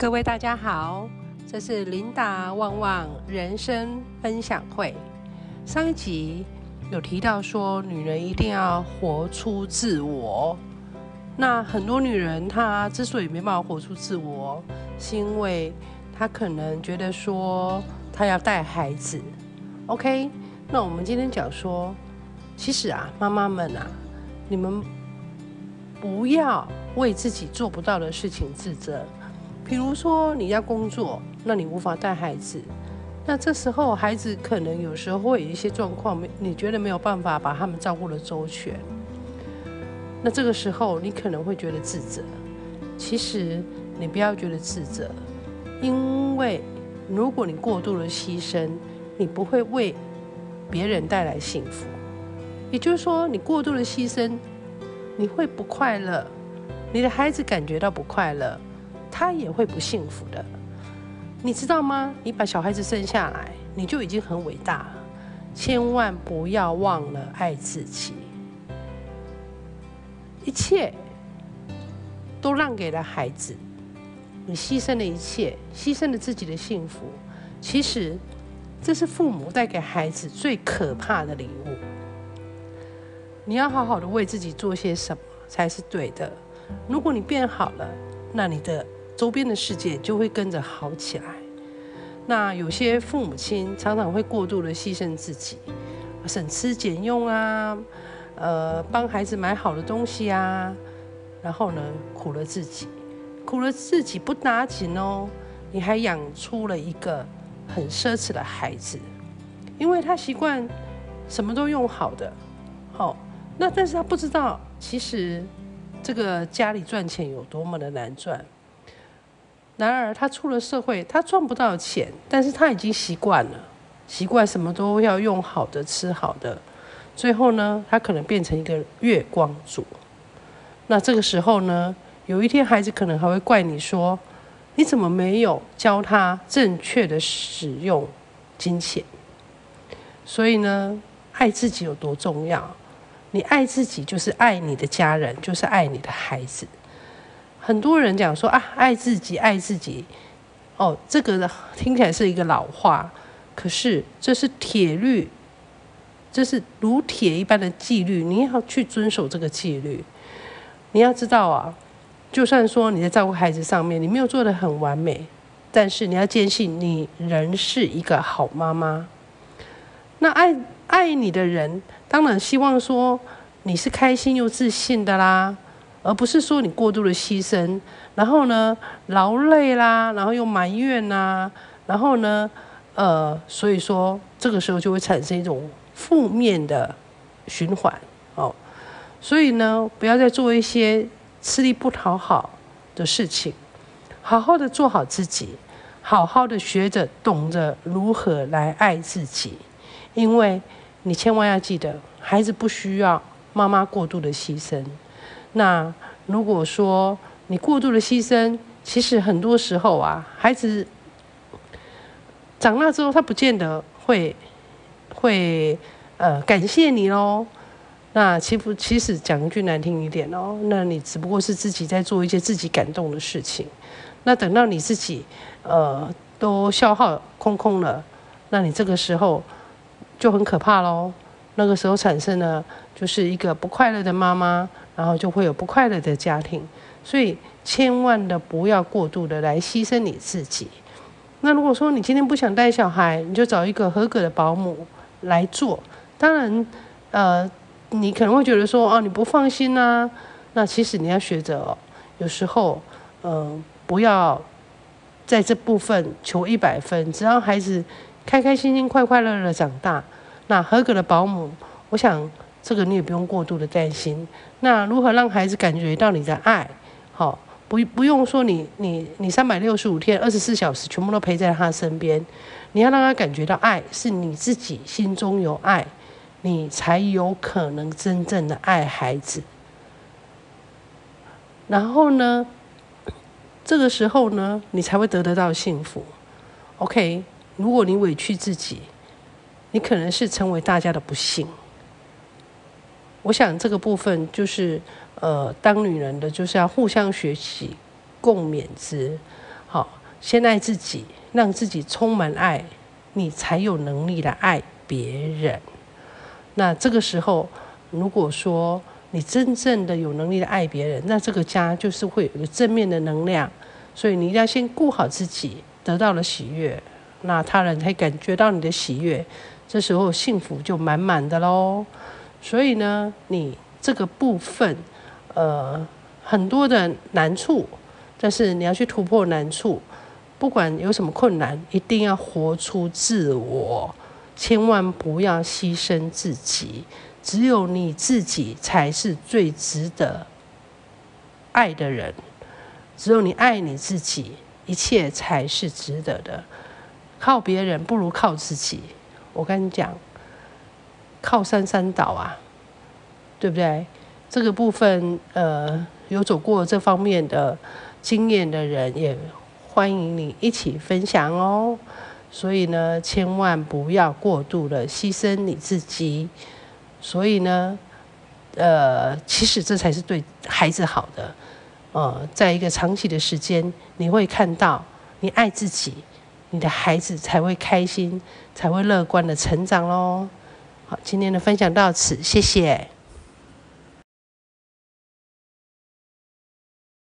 各位大家好，这是琳达旺旺人生分享会。上一集有提到说，女人一定要活出自我。那很多女人她之所以没办法活出自我，是因为她可能觉得说她要带孩子。OK，那我们今天讲说，其实啊，妈妈们啊，你们不要为自己做不到的事情自责。比如说你要工作，那你无法带孩子，那这时候孩子可能有时候会有一些状况，没你觉得没有办法把他们照顾的周全，那这个时候你可能会觉得自责。其实你不要觉得自责，因为如果你过度的牺牲，你不会为别人带来幸福。也就是说，你过度的牺牲，你会不快乐，你的孩子感觉到不快乐。他也会不幸福的，你知道吗？你把小孩子生下来，你就已经很伟大了。千万不要忘了爱自己，一切都让给了孩子，你牺牲了一切，牺牲了自己的幸福。其实，这是父母带给孩子最可怕的礼物。你要好好的为自己做些什么才是对的。如果你变好了，那你的。周边的世界就会跟着好起来。那有些父母亲常常会过度的牺牲自己，省吃俭用啊，呃，帮孩子买好的东西啊，然后呢，苦了自己，苦了自己不打紧哦，你还养出了一个很奢侈的孩子，因为他习惯什么都用好的，好，那但是他不知道，其实这个家里赚钱有多么的难赚。然而，他出了社会，他赚不到钱，但是他已经习惯了，习惯什么都要用好的、吃好的。最后呢，他可能变成一个月光族。那这个时候呢，有一天孩子可能还会怪你说：“你怎么没有教他正确的使用金钱？”所以呢，爱自己有多重要？你爱自己，就是爱你的家人，就是爱你的孩子。很多人讲说啊，爱自己，爱自己，哦，这个听起来是一个老话，可是这是铁律，这是如铁一般的纪律，你要去遵守这个纪律。你要知道啊，就算说你在照顾孩子上面你没有做的很完美，但是你要坚信你仍是一个好妈妈。那爱爱你的人，当然希望说你是开心又自信的啦。而不是说你过度的牺牲，然后呢劳累啦，然后又埋怨呐，然后呢，呃，所以说这个时候就会产生一种负面的循环哦。所以呢，不要再做一些吃力不讨好的事情，好好的做好自己，好好的学着懂得如何来爱自己，因为你千万要记得，孩子不需要妈妈过度的牺牲。那如果说你过度的牺牲，其实很多时候啊，孩子长大之后，他不见得会会呃感谢你喽。那其实其实讲一句难听一点哦，那你只不过是自己在做一些自己感动的事情。那等到你自己呃都消耗空空了，那你这个时候就很可怕喽。那个时候产生了就是一个不快乐的妈妈。然后就会有不快乐的家庭，所以千万的不要过度的来牺牲你自己。那如果说你今天不想带小孩，你就找一个合格的保姆来做。当然，呃，你可能会觉得说，哦，你不放心呐。那其实你要学着，哦有时候，嗯，不要在这部分求一百分，只要孩子开开心心、快快乐乐长大，那合格的保姆，我想。这个你也不用过度的担心。那如何让孩子感觉到你的爱？好，不不用说你你你三百六十五天二十四小时全部都陪在他身边。你要让他感觉到爱，是你自己心中有爱，你才有可能真正的爱孩子。然后呢，这个时候呢，你才会得得到幸福。OK，如果你委屈自己，你可能是成为大家的不幸。我想这个部分就是，呃，当女人的就是要互相学习，共勉之。好，先爱自己，让自己充满爱，你才有能力来爱别人。那这个时候，如果说你真正的有能力的爱别人，那这个家就是会有一个正面的能量。所以你一定要先顾好自己，得到了喜悦，那他人才感觉到你的喜悦，这时候幸福就满满的喽。所以呢，你这个部分，呃，很多的难处，但是你要去突破难处，不管有什么困难，一定要活出自我，千万不要牺牲自己。只有你自己才是最值得爱的人，只有你爱你自己，一切才是值得的。靠别人不如靠自己。我跟你讲，靠山山倒啊，对不对？这个部分，呃，有走过这方面的经验的人，也欢迎你一起分享哦。所以呢，千万不要过度的牺牲你自己。所以呢，呃，其实这才是对孩子好的。呃，在一个长期的时间，你会看到，你爱自己，你的孩子才会开心，才会乐观的成长喽。好，今天的分享到此，谢谢。